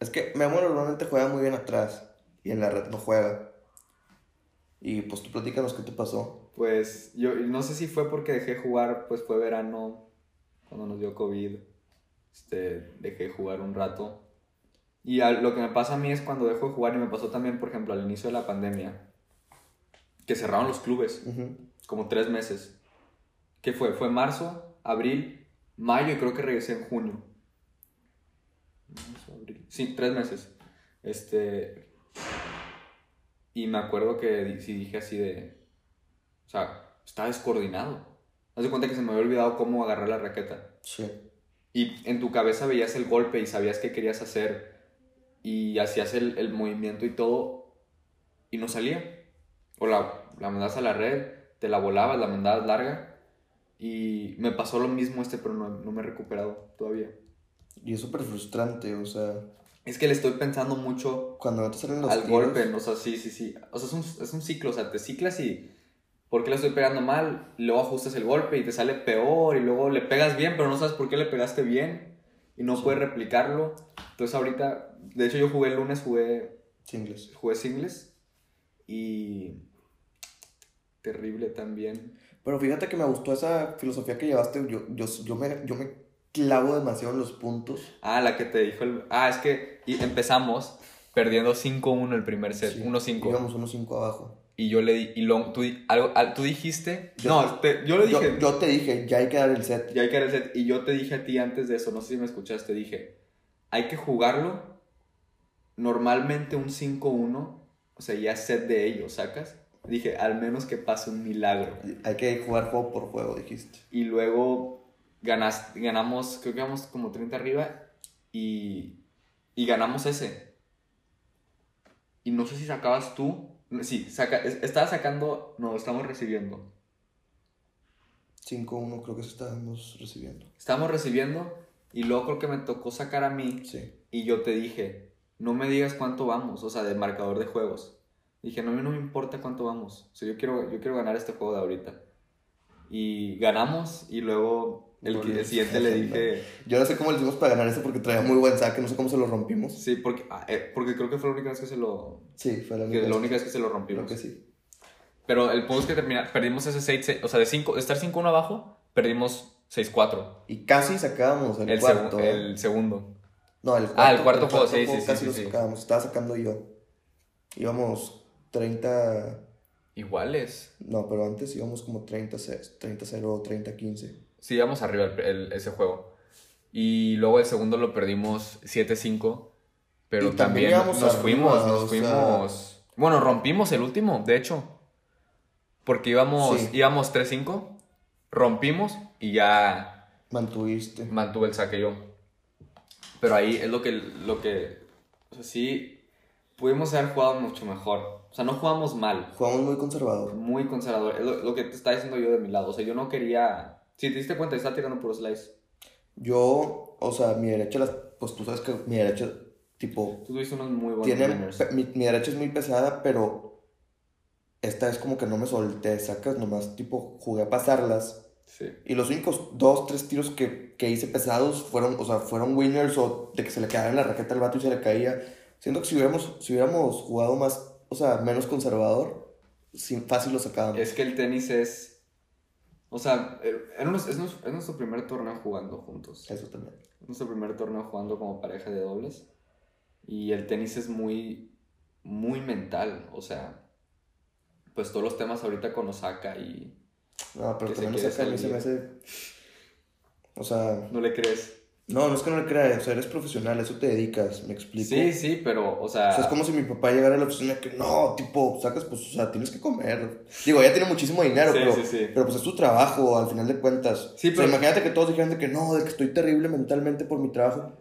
Es que Memo normalmente juega muy bien atrás y en la red no juega. Y pues tú platícanos qué te pasó. Pues yo no sé si fue porque dejé de jugar, pues fue verano, cuando nos dio COVID. Este, dejé de jugar un rato. Y a- lo que me pasa a mí es cuando dejo de jugar, y me pasó también, por ejemplo, al inicio de la pandemia, que cerraron los clubes, Ujú. como tres meses. ¿Qué fue? Fue marzo, abril, mayo y creo que regresé en junio. Marzo, abril. Sí, tres meses. Este. Y me acuerdo que sí dije así de. O sea, estaba descoordinado. Haz de cuenta que se me había olvidado cómo agarrar la raqueta. Sí. Y en tu cabeza veías el golpe y sabías qué querías hacer. Y hacías el, el movimiento y todo. Y no salía. O la, la mandabas a la red, te la volabas, la mandabas larga. Y me pasó lo mismo este, pero no, no me he recuperado todavía. Y es súper frustrante, o sea, Es que le estoy pensando mucho cuando te salen los al tiros, golpe. O sea, sí, sí, sí. O sea, es un, es un ciclo. O sea, te ciclas y... ¿Por qué le estoy pegando mal? Luego ajustas el golpe y te sale peor. Y luego le pegas bien, pero no sabes por qué le pegaste bien. Y no Sí. puedes replicarlo. Entonces ahorita... De hecho, yo jugué el lunes, jugué Singles. jugué singles y terrible también. Pero fíjate que me gustó esa filosofía que llevaste. Yo, yo, yo, me, yo me clavo demasiado en los puntos. Ah, la que te dijo el... Ah, es que empezamos perdiendo 5-1 el primer set, Sí, 1-5. Íbamos 1-5 abajo. Y yo le di... Y lo, tú, algo, al- tú dijiste... no, te- yo le Yo, dije... yo te dije, ya hay que dar el set. Ya hay que dar el set. Y yo te dije a ti antes de eso, no sé si me escuchaste, dije, hay que jugarlo normalmente un 5-1, o sea, ya set de ellos, ¿sacas? Dije, al menos que pase un milagro. Hay que jugar juego por juego, dijiste. Y luego ganas, ganamos, creo que vamos como 30 arriba y, y ganamos ese. Y no sé si sacabas tú. Sí, saca, es- estaba sacando, no, estamos recibiendo. 5-1 creo que estábamos recibiendo. Estábamos recibiendo y luego creo que me tocó sacar a mí Sí. Y yo te dije, no me digas cuánto vamos, o sea, de marcador de juegos. Dije, no, a mí no me importa cuánto vamos. O sea, yo quiero, yo quiero ganar este juego de ahorita. Y ganamos y luego el, el siguiente le dije, Yo no sé cómo le hicimos para ganar ese porque traía muy buen saque, no sé cómo se lo rompimos. sí, porque, ah, eh, porque creo que fue la única vez que se lo, Sí, fue la que única. la única vez que se lo Creo rompimos. que sí. Pero el punto es que termina, perdimos ese 6, o sea, de, cinco, de estar 5-1 abajo, perdimos 6-4. Y casi sacábamos el, El, cuarto. el segundo. No, el cuarto. Ah, el cuarto juego, sí, sí, sí, Casi sí, lo sí. sacábamos, estaba sacando yo. Íbamos 30. Iguales. No, pero antes íbamos como 30 30-0, 30-15. Sí, íbamos arriba el- el- ese juego. Y luego el segundo lo perdimos 7-5. Pero Y también nos arriba, fuimos, nos sea- fuimos. Bueno, rompimos el último, de hecho. Porque íbamos, Sí. íbamos 3-5, rompimos y ya Mantuviste. mantuve el saque yo. Pero ahí es lo que, lo que, o sea, sí, pudimos haber jugado mucho mejor. O sea, no jugamos mal, Jugamos muy conservador. muy conservador. Es lo, lo que te está diciendo yo de mi lado. O sea, yo no quería, si te diste cuenta, estaba tirando por slice. Yo, o sea, mi derecha, las, pues tú sabes que mi derecha, tipo, Tú tuviste unos muy buenos tiene, mi, mi derecha es muy pesada, pero esta es como que no me solté, sacas, nomás tipo jugué a pasarlas. Sí. Y los únicos dos, tres tiros que, que hice pesados fueron, o sea, fueron winners o de que se le quedaba en la raqueta al vato y se le caía. Siento que si hubiéramos, si hubiéramos jugado más, o sea, menos conservador, sin, fácil lo sacábamos. Es que el tenis es. O sea, eh, es, es nuestro primer torneo jugando juntos. Eso también. Es nuestro primer torneo jugando como pareja de dobles. Y el tenis es muy. Muy mental. O sea. Pues todos los temas ahorita con Osaka y. No, pero también quiere Osaka a mí se me hace... O sea, No le crees. No, no es que no le crea, o sea, eres profesional, a eso te dedicas, me explico. Sí, sí, pero, o sea. O sea, es como si mi papá llegara a la oficina que no, tipo, sacas, pues, o sea, tienes que comer. Digo, ella tiene muchísimo dinero, Sí, pero, sí, sí. pero pues es tu trabajo, al final de cuentas. Sí, O sea, pero- imagínate que todos dijeran de que no, de que estoy terrible mentalmente por mi trabajo.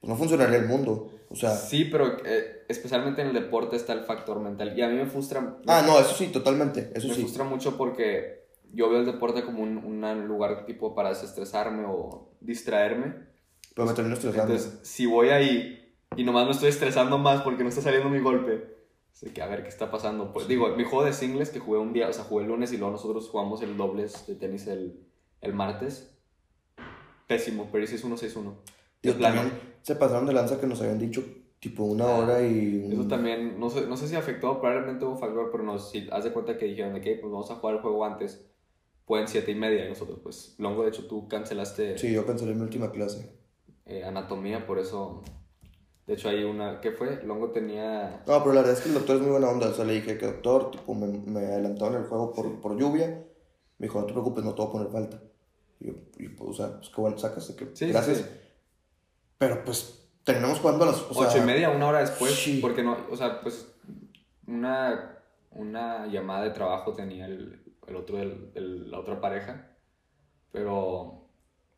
Pues no funcionaría el mundo. O sea, Sí, pero eh, especialmente en el deporte está el factor mental. Y a mí me frustra. ah, no, eso sí, totalmente, eso me sí. frustra mucho porque yo veo el deporte como un, un lugar tipo para desestresarme o distraerme. Pero me termino estresando. Entonces, si voy ahí y nomás me estoy estresando más porque no está saliendo mi golpe, sé que a ver qué está pasando. Pues, digo, mi juego de singles que jugué un día, o sea, jugué el lunes y luego nosotros jugamos el dobles de tenis el, el martes. Pésimo, pero hice 1-6-1. Digo, De plano. también se pasaron de lanza que nos habían dicho tipo una hora y... Eso también, no sé, no sé si afectó, probablemente hubo un factor, pero no, si haz de cuenta que dijeron de que pues vamos a jugar el juego antes, pueden siete y media, y nosotros pues, Longo, de hecho tú cancelaste Sí, yo cancelé mi última clase. Eh, anatomía, por eso, de hecho hay una, ¿qué fue? Longo tenía, No, pero la verdad es que el doctor es muy buena onda. O sea, le dije que doctor, tipo, me, me adelantó en el juego por, por lluvia. Me dijo, no te preocupes, no te voy a poner falta. Y yo, y, pues, o sea, pues qué bueno, sacas que sí, gracias. sí. Pero pues terminamos jugando a las. O sea, ocho y media, una hora después, sí. porque no, o sea, pues una, una llamada de trabajo tenía el, el otro, del- el- la otra pareja, pero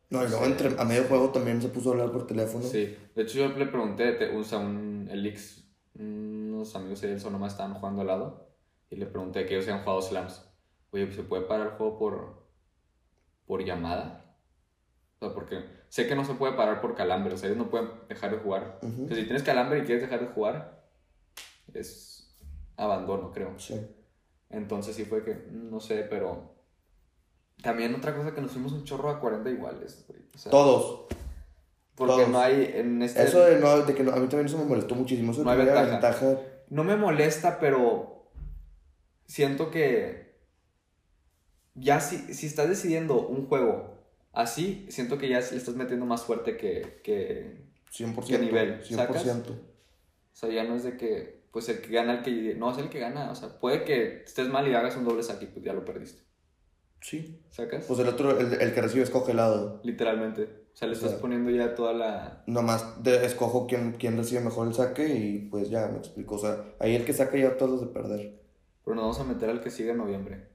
No, y luego entre, a medio juego también se puso a hablar por teléfono. Sí, de hecho yo le pregunté, o sea, un, el Ix, unos amigos de él nomás estaban jugando al lado y le pregunté que ellos habían jugado slams. Oye, ¿se puede parar el juego por, por llamada? O sea, porque sé que no se puede parar por calambre, o sea, ellos no pueden dejar de jugar. Ujú. O sea, si tienes calambre y quieres dejar de jugar, es abandono, creo. Sí. Entonces sí fue que, no sé, pero... También otra cosa que nos fuimos un chorro a 40 iguales, güey. O sea, Todos. porque todos. no hay en este... Eso de, no, de que no, a mí también eso me molestó muchísimo. Eso No hay que ventaja. ventaja. No me molesta, pero siento que ya si, si estás decidiendo un juego así, siento que ya le estás metiendo más fuerte que, que 100%. ¿Qué nivel? 100%. ¿Sacas? O sea, ya no es de que, pues el que gana, el que... No, es el que gana. O sea, puede que estés mal y hagas un doble saque y pues ya lo perdiste. Sí. ¿Sacas? Pues el otro, el, el que recibe escoge el lado. Literalmente. O sea, le estás sea, poniendo ya toda la... Nomás de, escojo quién, quién recibe mejor el saque y pues ya me explico. O sea, ahí el que saca ya todos los de perder. Pero nos vamos a meter al que sigue en noviembre.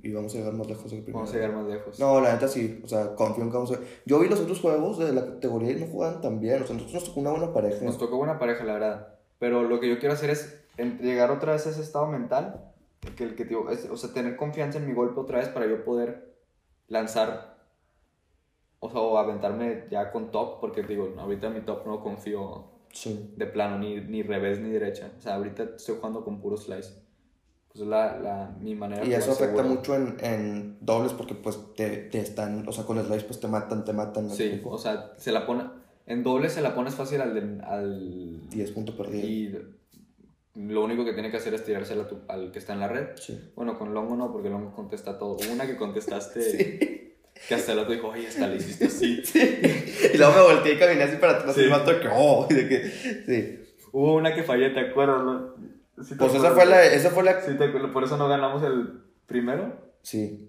Y vamos a llegar más lejos del primero. Vamos a llegar más lejos. No, la neta sí. O sea, confío en que vamos a... Yo vi los otros juegos de la categoría y no jugaban tan bien. O sea, nosotros nos tocó una buena pareja. Nos tocó buena pareja, la verdad. Pero lo que yo quiero hacer es llegar otra vez a ese estado mental. Que el que digo, es- o sea, tener confianza en mi golpe otra vez para yo poder lanzar. O sea, o aventarme ya con top. Porque digo, ahorita en mi top no confío Sí. de plano, ni, ni revés ni derecha. O sea, ahorita estoy jugando con puro slice. Pues es la, la, mi manera Y eso afecta segura. mucho en, en dobles porque pues te, te están... O sea, con el slice pues te matan, te matan. ¿me Sí, explico? o sea, se la pone. En doble se la pones fácil al. del- al 10 puntos perdidos. y lo único que tiene que hacer es tirársela al que está en la red. Sí. Bueno, con Longo no, porque Longo contesta todo. Hubo Una que contestaste Sí. que hasta el otro dijo, oye, hasta le hiciste así. Y luego me volteé y caminé así para atrás Sí. y el vato que, oh, de que, sí. Hubo una que fallé, ¿te acuerdas? no? ¿Sí te Pues esa acuerdas? fue la, esa fue la, Sí, te acuerdas, por eso no ganamos el primero. sí.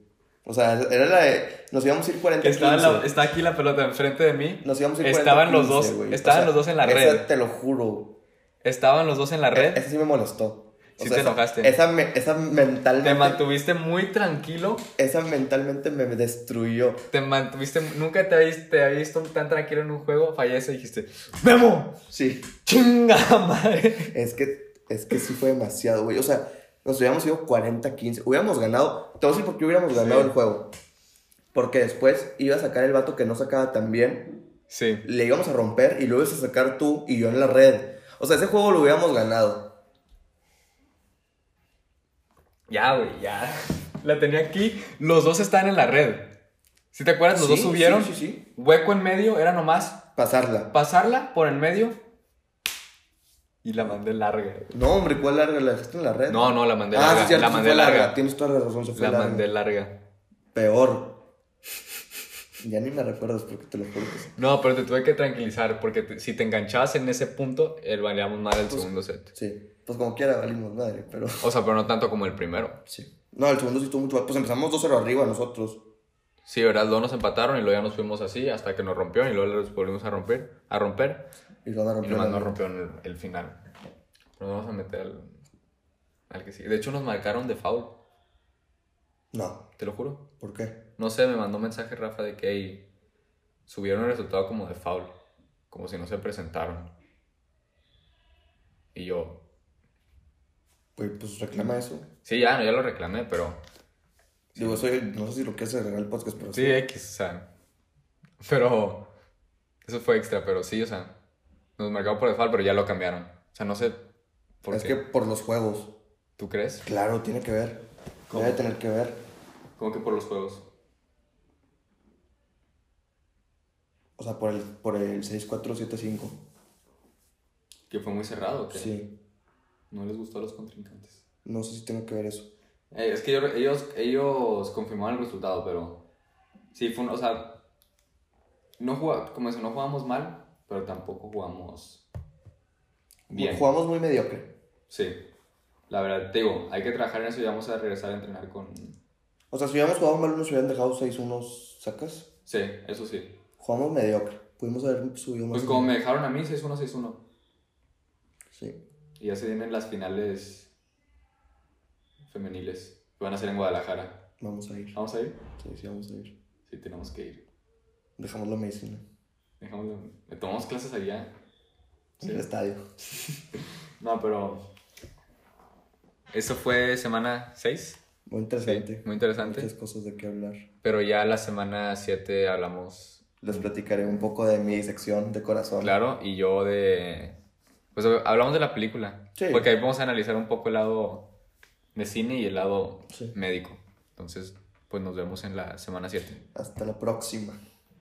O sea, era la de, nos íbamos a ir 40 Que estaba, la- 15. está aquí la pelota enfrente de mí. Nos íbamos a ir 40 Estaban los 15, dos- güey. estaban los dos en la esa red. te lo juro. Estaban los dos en la red. Esa sí me molestó. Sí sea, te esa- enojaste. Esa, me- esa mentalmente, Te mantuviste muy tranquilo. esa mentalmente me destruyó. Te mantuviste. Nunca te había, visto- te había visto tan tranquilo en un juego. Fallece y dijiste: ¡Memo! Sí. ¡Chinga madre! Es que, es que sí fue demasiado, güey. O sea, nos hubiéramos ido 40-15. Hubiéramos ganado. Te voy a decir por qué hubiéramos ganado Sí. el juego. Porque después iba a sacar el vato que no sacaba tan bien. Sí. Le íbamos a romper y luego ibas a sacar tú y yo en la red. O sea, ese juego lo hubiéramos ganado. Ya, güey, ya. La tenía aquí. Los dos están en la red. ¿Sí te acuerdas? Los Sí, dos subieron. Sí, sí, sí. Hueco en medio. Era nomás Pasarla. pasarla por el medio. Y la mandé larga. No, hombre, ¿cuál larga? ¿La dejaste en la red? No, no, la mandé ah, larga. sí, la mandé fue larga. Tienes toda la razón, se fue La larga. mandé larga. Peor. Ya ni me recuerdas porque te lo juro que sí. No, pero te tuve que tranquilizar porque te- si te enganchabas en ese punto, el valíamos mal el Pues- segundo set. Sí. Pues como quiera, valimos madre, pero... O sea, pero no tanto como el primero. Sí. No, el segundo sí estuvo mucho... Pues empezamos 2-0 arriba nosotros. Sí, ¿verdad? Luego nos empataron y luego ya nos fuimos así hasta que nos rompió y luego les volvimos a romper, a romper Y luego y rompió nomás la- nos rompió en el, el final. Nos vamos a meter al, al que sigue. De hecho, nos marcaron de foul, No. te lo juro. ¿Por qué? No sé, me mandó un mensaje Rafa de que "Ey, subieron el resultado como de foul, como si no se presentaron. Y yo, Pues, pues reclama eso. sí, ya, no, ya lo reclamé, pero Digo, eso no sé si lo quieres agregar al podcast, pero sí, X, o sea, pero eso fue extra, pero sí, o sea, nos marcaron por default, pero ya lo cambiaron. O sea, no sé por es qué. que por los juegos. ¿Tú crees? Claro, tiene que ver. ¿Cómo? Debe tener que ver. ¿Cómo que por los juegos? O sea, por el, por el 6-4-7-5. ¿Que fue muy cerrado o qué? Sí. No les gustó a los contrincantes. No sé si tiene que ver eso. Eh, es que ellos, ellos, ellos confirmaron el resultado, pero sí, fue un- o sea, no jugá- como eso, no jugamos mal, pero tampoco jugamos bien. Jugamos muy mediocre. Sí, la verdad, te digo, hay que trabajar en eso y vamos a regresar a entrenar con... O sea, si hubiéramos jugado mal, nos hubieran dejado 6-1 sacas. Sí, eso sí. Jugamos mediocre. Pudimos haber subido más. Pues como me dejaron a mí, 6-1, 6-1. Sí. Y ya se vienen las finales femeniles, que van a ser en Guadalajara. Vamos a ir. ¿Vamos a ir? Sí, sí, vamos a ir. Sí, tenemos que ir. Dejamos la medicina. Dejamos, le tomamos clases allá. En el estadio. No, pero. Eso fue semana 6. Muy interesante. muy interesante. Muchas cosas de qué hablar. Pero ya la semana 7 hablamos, Les platicaré un poco de mi sección de corazón. claro, y yo de. Pues hablamos de la película. Sí. Porque ahí vamos a analizar un poco el lado de cine y el lado Sí. médico. Entonces, pues nos vemos en la semana 7. Hasta la próxima.